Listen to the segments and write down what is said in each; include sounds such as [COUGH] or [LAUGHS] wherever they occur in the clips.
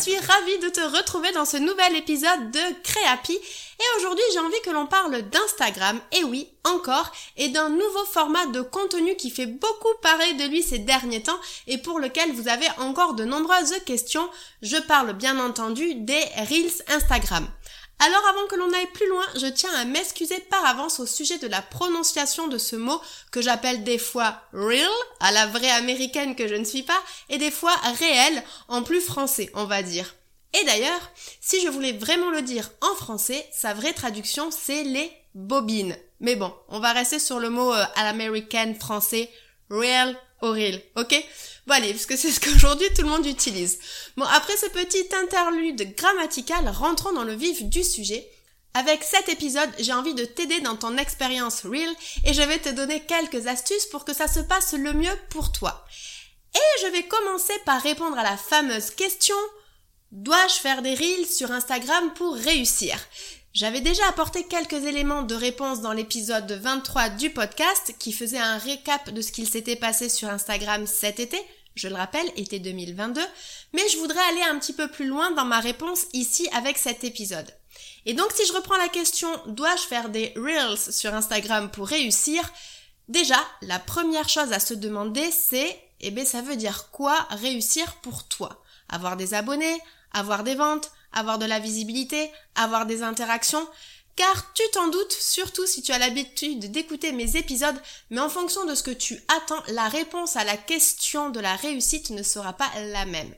Suis ravie de te retrouver dans ce nouvel épisode de Créapi. Et aujourd'hui, j'ai envie que l'on parle d'Instagram, et oui, encore, et d'un nouveau format de contenu qui fait beaucoup parler de lui ces derniers temps et pour lequel vous avez encore de nombreuses questions. Je parle bien entendu des Reels Instagram. Alors avant que l'on aille plus loin, je tiens à m'excuser par avance au sujet de la prononciation de ce mot que j'appelle des fois real, à la vraie américaine que je ne suis pas, et des fois réel, en plus français, on va dire. Et d'ailleurs, si je voulais vraiment le dire en français, sa vraie traduction c'est les bobines. Mais bon, on va rester sur le mot euh, à l'américaine français, real ou real, ok? Bon allez, parce que c'est ce qu'aujourd'hui tout le monde utilise. Bon, après ce petit interlude grammatical, rentrons dans le vif du sujet. Avec cet épisode, j'ai envie de t'aider dans ton expérience real et je vais te donner quelques astuces pour que ça se passe le mieux pour toi. Et je vais commencer par répondre à la fameuse question Dois-je faire des reels sur Instagram pour réussir? J'avais déjà apporté quelques éléments de réponse dans l'épisode 23 du podcast qui faisait un récap de ce qu'il s'était passé sur Instagram cet été, je le rappelle, été 2022, mais je voudrais aller un petit peu plus loin dans ma réponse ici avec cet épisode. Et donc si je reprends la question dois-je faire des reels sur Instagram pour réussir? Déjà, la première chose à se demander c'est eh bien ça veut dire quoi réussir pour toi? Avoir des abonnés, avoir des ventes, avoir de la visibilité, avoir des interactions, car tu t'en doutes, surtout si tu as l'habitude d'écouter mes épisodes, mais en fonction de ce que tu attends, la réponse à la question de la réussite ne sera pas la même.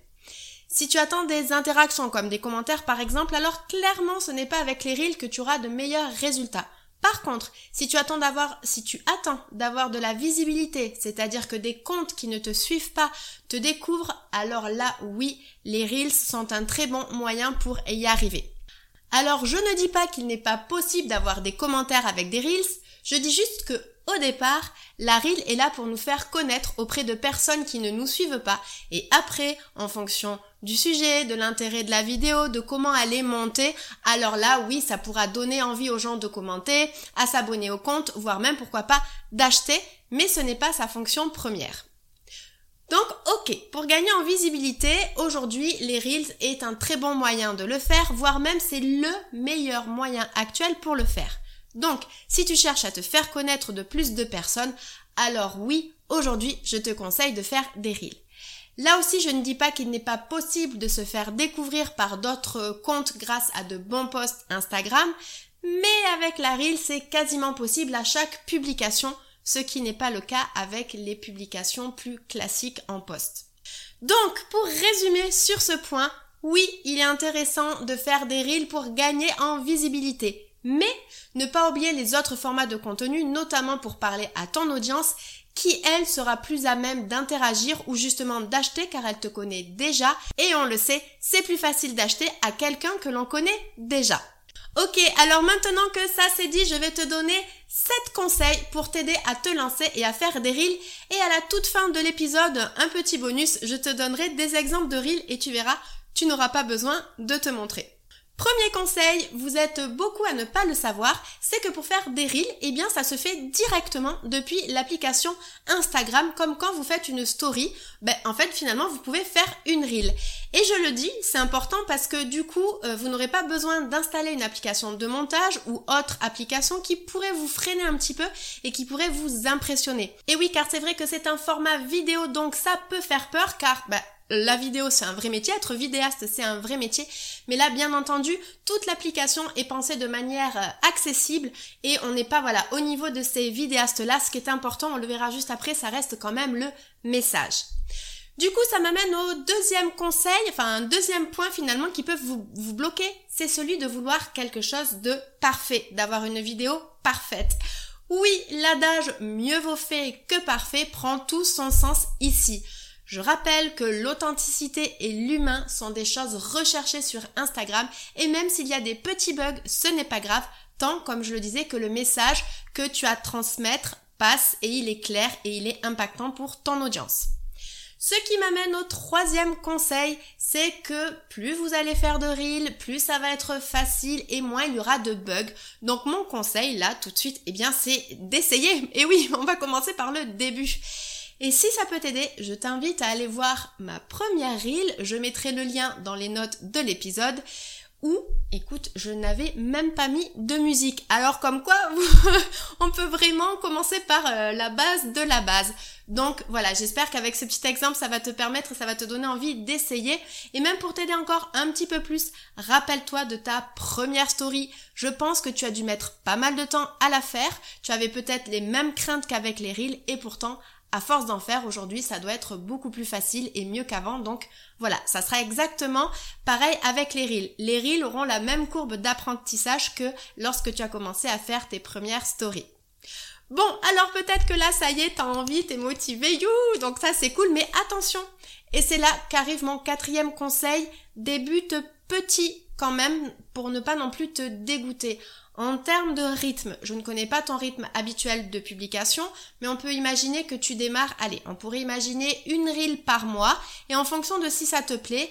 Si tu attends des interactions comme des commentaires par exemple, alors clairement ce n'est pas avec les reels que tu auras de meilleurs résultats. Par contre, si tu attends d'avoir, si tu attends d'avoir de la visibilité, c'est-à-dire que des comptes qui ne te suivent pas te découvrent, alors là, oui, les Reels sont un très bon moyen pour y arriver. Alors, je ne dis pas qu'il n'est pas possible d'avoir des commentaires avec des Reels, je dis juste que au départ, la reel est là pour nous faire connaître auprès de personnes qui ne nous suivent pas et après, en fonction du sujet, de l'intérêt de la vidéo, de comment elle est montée, alors là, oui, ça pourra donner envie aux gens de commenter, à s'abonner au compte, voire même pourquoi pas d'acheter, mais ce n'est pas sa fonction première. Donc, ok, pour gagner en visibilité, aujourd'hui, les Reels est un très bon moyen de le faire, voire même c'est le meilleur moyen actuel pour le faire. Donc, si tu cherches à te faire connaître de plus de personnes, alors oui, aujourd'hui, je te conseille de faire des reels. Là aussi, je ne dis pas qu'il n'est pas possible de se faire découvrir par d'autres comptes grâce à de bons posts Instagram, mais avec la reel, c'est quasiment possible à chaque publication, ce qui n'est pas le cas avec les publications plus classiques en post. Donc, pour résumer sur ce point, oui, il est intéressant de faire des reels pour gagner en visibilité. Mais ne pas oublier les autres formats de contenu, notamment pour parler à ton audience, qui elle sera plus à même d'interagir ou justement d'acheter car elle te connaît déjà et on le sait, c'est plus facile d'acheter à quelqu'un que l'on connaît déjà. Ok, alors maintenant que ça c'est dit, je vais te donner 7 conseils pour t'aider à te lancer et à faire des reels. Et à la toute fin de l'épisode, un petit bonus, je te donnerai des exemples de reels et tu verras, tu n'auras pas besoin de te montrer. Premier conseil, vous êtes beaucoup à ne pas le savoir, c'est que pour faire des reels, eh bien ça se fait directement depuis l'application Instagram, comme quand vous faites une story, ben en fait finalement vous pouvez faire une reel. Et je le dis, c'est important parce que du coup, euh, vous n'aurez pas besoin d'installer une application de montage ou autre application qui pourrait vous freiner un petit peu et qui pourrait vous impressionner. Et oui, car c'est vrai que c'est un format vidéo, donc ça peut faire peur, car ben, la vidéo c'est un vrai métier, être vidéaste c'est un vrai métier, mais là bien entendu toute l'application est pensée de manière euh, accessible et on n'est pas voilà au niveau de ces vidéastes là, ce qui est important, on le verra juste après, ça reste quand même le message. Du coup, ça m'amène au deuxième conseil, enfin un deuxième point finalement qui peut vous bloquer, c'est celui de vouloir quelque chose de parfait, d'avoir une vidéo parfaite. Oui, l'adage mieux vaut fait que parfait prend tout son sens ici. Je rappelle que l'authenticité et l'humain sont des choses recherchées sur Instagram et même s'il y a des petits bugs, ce n'est pas grave, tant comme je le disais que le message que tu as à transmettre passe et il est clair et il est impactant pour ton audience. Ce qui m'amène au troisième conseil, c'est que plus vous allez faire de reels, plus ça va être facile et moins il y aura de bugs. Donc mon conseil là tout de suite, eh bien c'est d'essayer. Et oui, [LAUGHS] on va commencer par le début. Et si ça peut t'aider, je t'invite à aller voir ma première reel, je mettrai le lien dans les notes de l'épisode où, écoute, je n'avais même pas mis de musique. Alors comme quoi, [LAUGHS] on peut vraiment commencer par euh, la base de la base. Donc voilà, j'espère qu'avec ce petit exemple, ça va te permettre, ça va te donner envie d'essayer. Et même pour t'aider encore un petit peu plus, rappelle-toi de ta première story. Je pense que tu as dû mettre pas mal de temps à la faire. Tu avais peut-être les mêmes craintes qu'avec les reels et pourtant, à force d'en faire aujourd'hui, ça doit être beaucoup plus facile et mieux qu'avant. Donc voilà, ça sera exactement pareil avec les reels. Les reels auront la même courbe d'apprentissage que lorsque tu as commencé à faire tes premières stories. Bon, alors peut-être que là, ça y est, t'as envie, t'es motivé, you Donc ça, c'est cool, mais attention Et c'est là qu'arrive mon quatrième conseil, débute petit quand même pour ne pas non plus te dégoûter. En termes de rythme, je ne connais pas ton rythme habituel de publication, mais on peut imaginer que tu démarres, allez, on pourrait imaginer une reel par mois, et en fonction de si ça te plaît,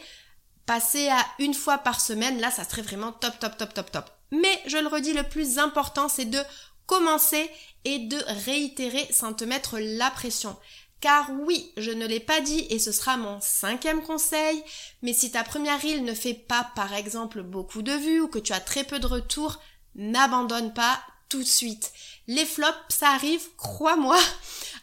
passer à une fois par semaine, là, ça serait vraiment top, top, top, top, top. Mais je le redis, le plus important, c'est de commencer et de réitérer sans te mettre la pression. Car oui, je ne l'ai pas dit et ce sera mon cinquième conseil, mais si ta première reel ne fait pas par exemple beaucoup de vues ou que tu as très peu de retours, n'abandonne pas tout de suite. Les flops, ça arrive, crois-moi.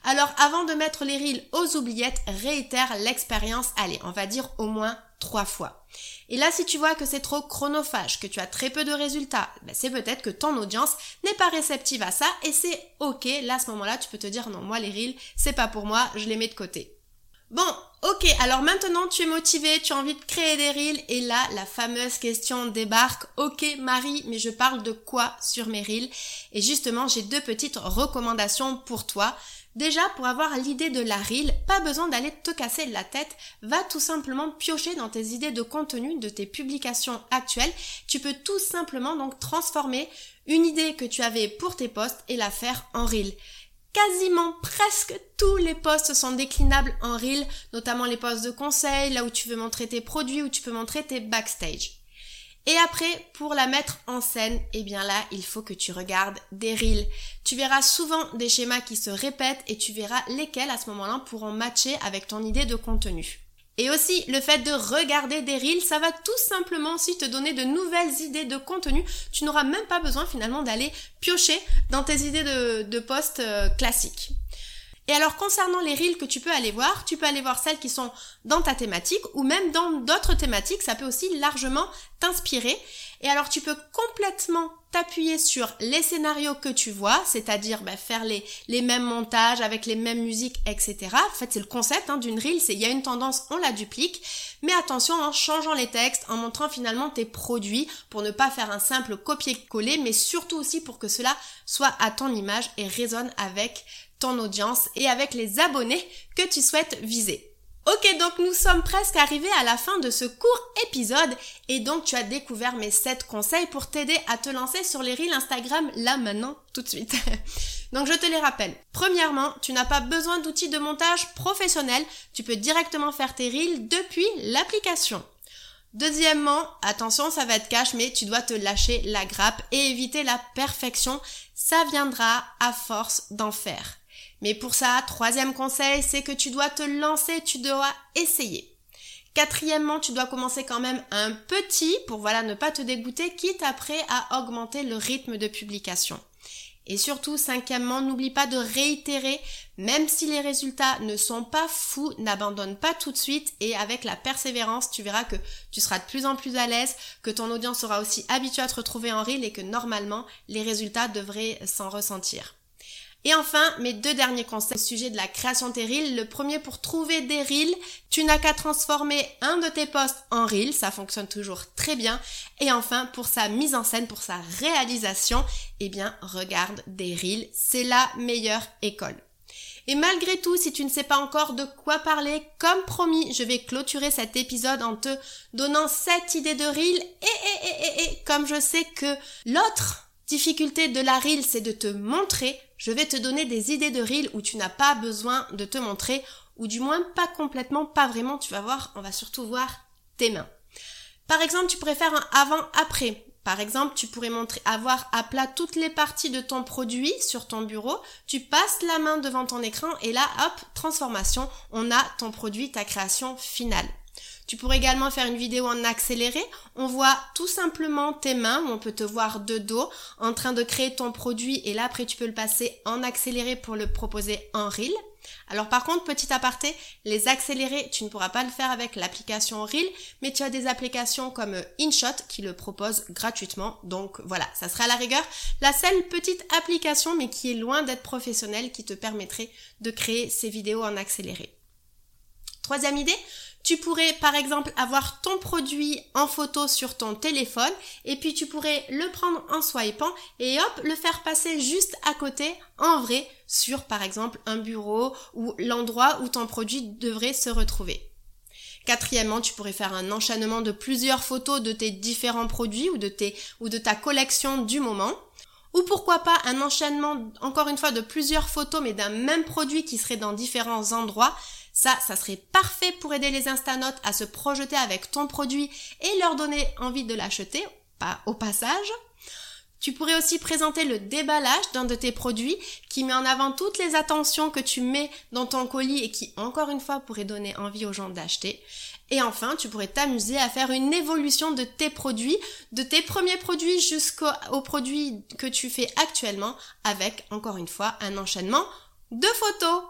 Alors avant de mettre les reels aux oubliettes, réitère l'expérience, allez, on va dire au moins trois fois. Et là, si tu vois que c'est trop chronophage, que tu as très peu de résultats, ben c'est peut-être que ton audience n'est pas réceptive à ça et c'est ok. Là, à ce moment-là, tu peux te dire non, moi les reels, c'est pas pour moi, je les mets de côté. Bon, ok, alors maintenant tu es motivé, tu as envie de créer des reels et là la fameuse question débarque. Ok Marie, mais je parle de quoi sur mes reels? Et justement j'ai deux petites recommandations pour toi. Déjà, pour avoir l'idée de la reel, pas besoin d'aller te casser la tête, va tout simplement piocher dans tes idées de contenu de tes publications actuelles. Tu peux tout simplement donc transformer une idée que tu avais pour tes posts et la faire en reel quasiment presque tous les posts sont déclinables en reel, notamment les posts de conseil, là où tu veux montrer tes produits, où tu peux montrer tes backstage. Et après, pour la mettre en scène, eh bien là, il faut que tu regardes des reels. Tu verras souvent des schémas qui se répètent et tu verras lesquels à ce moment-là pourront matcher avec ton idée de contenu. Et aussi, le fait de regarder des reels, ça va tout simplement aussi te donner de nouvelles idées de contenu. Tu n'auras même pas besoin finalement d'aller piocher dans tes idées de, de posts euh, classiques. Et alors concernant les reels que tu peux aller voir, tu peux aller voir celles qui sont dans ta thématique ou même dans d'autres thématiques, ça peut aussi largement t'inspirer. Et alors tu peux complètement t'appuyer sur les scénarios que tu vois, c'est-à-dire bah, faire les, les mêmes montages avec les mêmes musiques, etc. En fait c'est le concept hein, d'une reel, c'est il y a une tendance, on la duplique, mais attention en changeant les textes, en montrant finalement tes produits pour ne pas faire un simple copier-coller, mais surtout aussi pour que cela soit à ton image et résonne avec ton audience et avec les abonnés que tu souhaites viser. Ok, donc nous sommes presque arrivés à la fin de ce court épisode et donc tu as découvert mes 7 conseils pour t'aider à te lancer sur les reels Instagram là maintenant tout de suite. [LAUGHS] donc je te les rappelle. Premièrement, tu n'as pas besoin d'outils de montage professionnels, tu peux directement faire tes reels depuis l'application. Deuxièmement, attention, ça va être cash, mais tu dois te lâcher la grappe et éviter la perfection. Ça viendra à force d'en faire. Mais pour ça, troisième conseil, c'est que tu dois te lancer, tu dois essayer. Quatrièmement, tu dois commencer quand même un petit pour voilà ne pas te dégoûter, quitte après à augmenter le rythme de publication. Et surtout, cinquièmement, n'oublie pas de réitérer, même si les résultats ne sont pas fous, n'abandonne pas tout de suite et avec la persévérance, tu verras que tu seras de plus en plus à l'aise, que ton audience sera aussi habituée à te retrouver en reel et que normalement, les résultats devraient s'en ressentir. Et enfin, mes deux derniers conseils au sujet de la création de tes reels. Le premier, pour trouver des reels, tu n'as qu'à transformer un de tes posts en reel, ça fonctionne toujours très bien. Et enfin, pour sa mise en scène, pour sa réalisation, eh bien, regarde des reels, c'est la meilleure école. Et malgré tout, si tu ne sais pas encore de quoi parler, comme promis, je vais clôturer cet épisode en te donnant cette idée de reel. Et, et, et, et, et comme je sais que l'autre difficulté de la reel, c'est de te montrer. Je vais te donner des idées de reel où tu n'as pas besoin de te montrer, ou du moins pas complètement, pas vraiment. Tu vas voir, on va surtout voir tes mains. Par exemple, tu pourrais faire un avant-après. Par exemple, tu pourrais montrer, avoir à plat toutes les parties de ton produit sur ton bureau. Tu passes la main devant ton écran et là, hop, transformation, on a ton produit, ta création finale. Tu pourrais également faire une vidéo en accéléré. On voit tout simplement tes mains, on peut te voir de dos, en train de créer ton produit et là après tu peux le passer en accéléré pour le proposer en reel. Alors par contre, petit aparté, les accélérés, tu ne pourras pas le faire avec l'application Reel, mais tu as des applications comme InShot qui le proposent gratuitement. Donc voilà, ça sera à la rigueur la seule petite application, mais qui est loin d'être professionnelle, qui te permettrait de créer ces vidéos en accéléré. Troisième idée, tu pourrais par exemple avoir ton produit en photo sur ton téléphone et puis tu pourrais le prendre en swipant et hop, le faire passer juste à côté en vrai sur par exemple un bureau ou l'endroit où ton produit devrait se retrouver. Quatrièmement, tu pourrais faire un enchaînement de plusieurs photos de tes différents produits ou de, tes, ou de ta collection du moment. Ou pourquoi pas un enchaînement, encore une fois, de plusieurs photos mais d'un même produit qui serait dans différents endroits ça, ça serait parfait pour aider les Instanotes à se projeter avec ton produit et leur donner envie de l'acheter, pas au passage. Tu pourrais aussi présenter le déballage d'un de tes produits qui met en avant toutes les attentions que tu mets dans ton colis et qui, encore une fois, pourrait donner envie aux gens d'acheter. Et enfin, tu pourrais t'amuser à faire une évolution de tes produits, de tes premiers produits jusqu'aux produits que tu fais actuellement avec, encore une fois, un enchaînement de photos.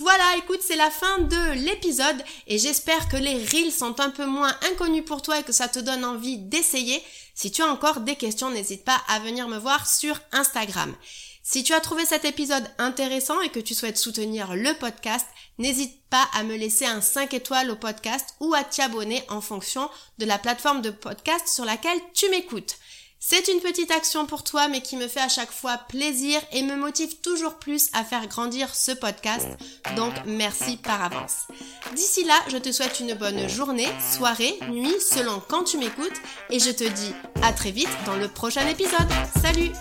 Voilà, écoute, c'est la fin de l'épisode et j'espère que les reels sont un peu moins inconnus pour toi et que ça te donne envie d'essayer. Si tu as encore des questions, n'hésite pas à venir me voir sur Instagram. Si tu as trouvé cet épisode intéressant et que tu souhaites soutenir le podcast, n'hésite pas à me laisser un 5 étoiles au podcast ou à t'abonner en fonction de la plateforme de podcast sur laquelle tu m'écoutes. C'est une petite action pour toi, mais qui me fait à chaque fois plaisir et me motive toujours plus à faire grandir ce podcast. Donc merci par avance. D'ici là, je te souhaite une bonne journée, soirée, nuit, selon quand tu m'écoutes, et je te dis à très vite dans le prochain épisode. Salut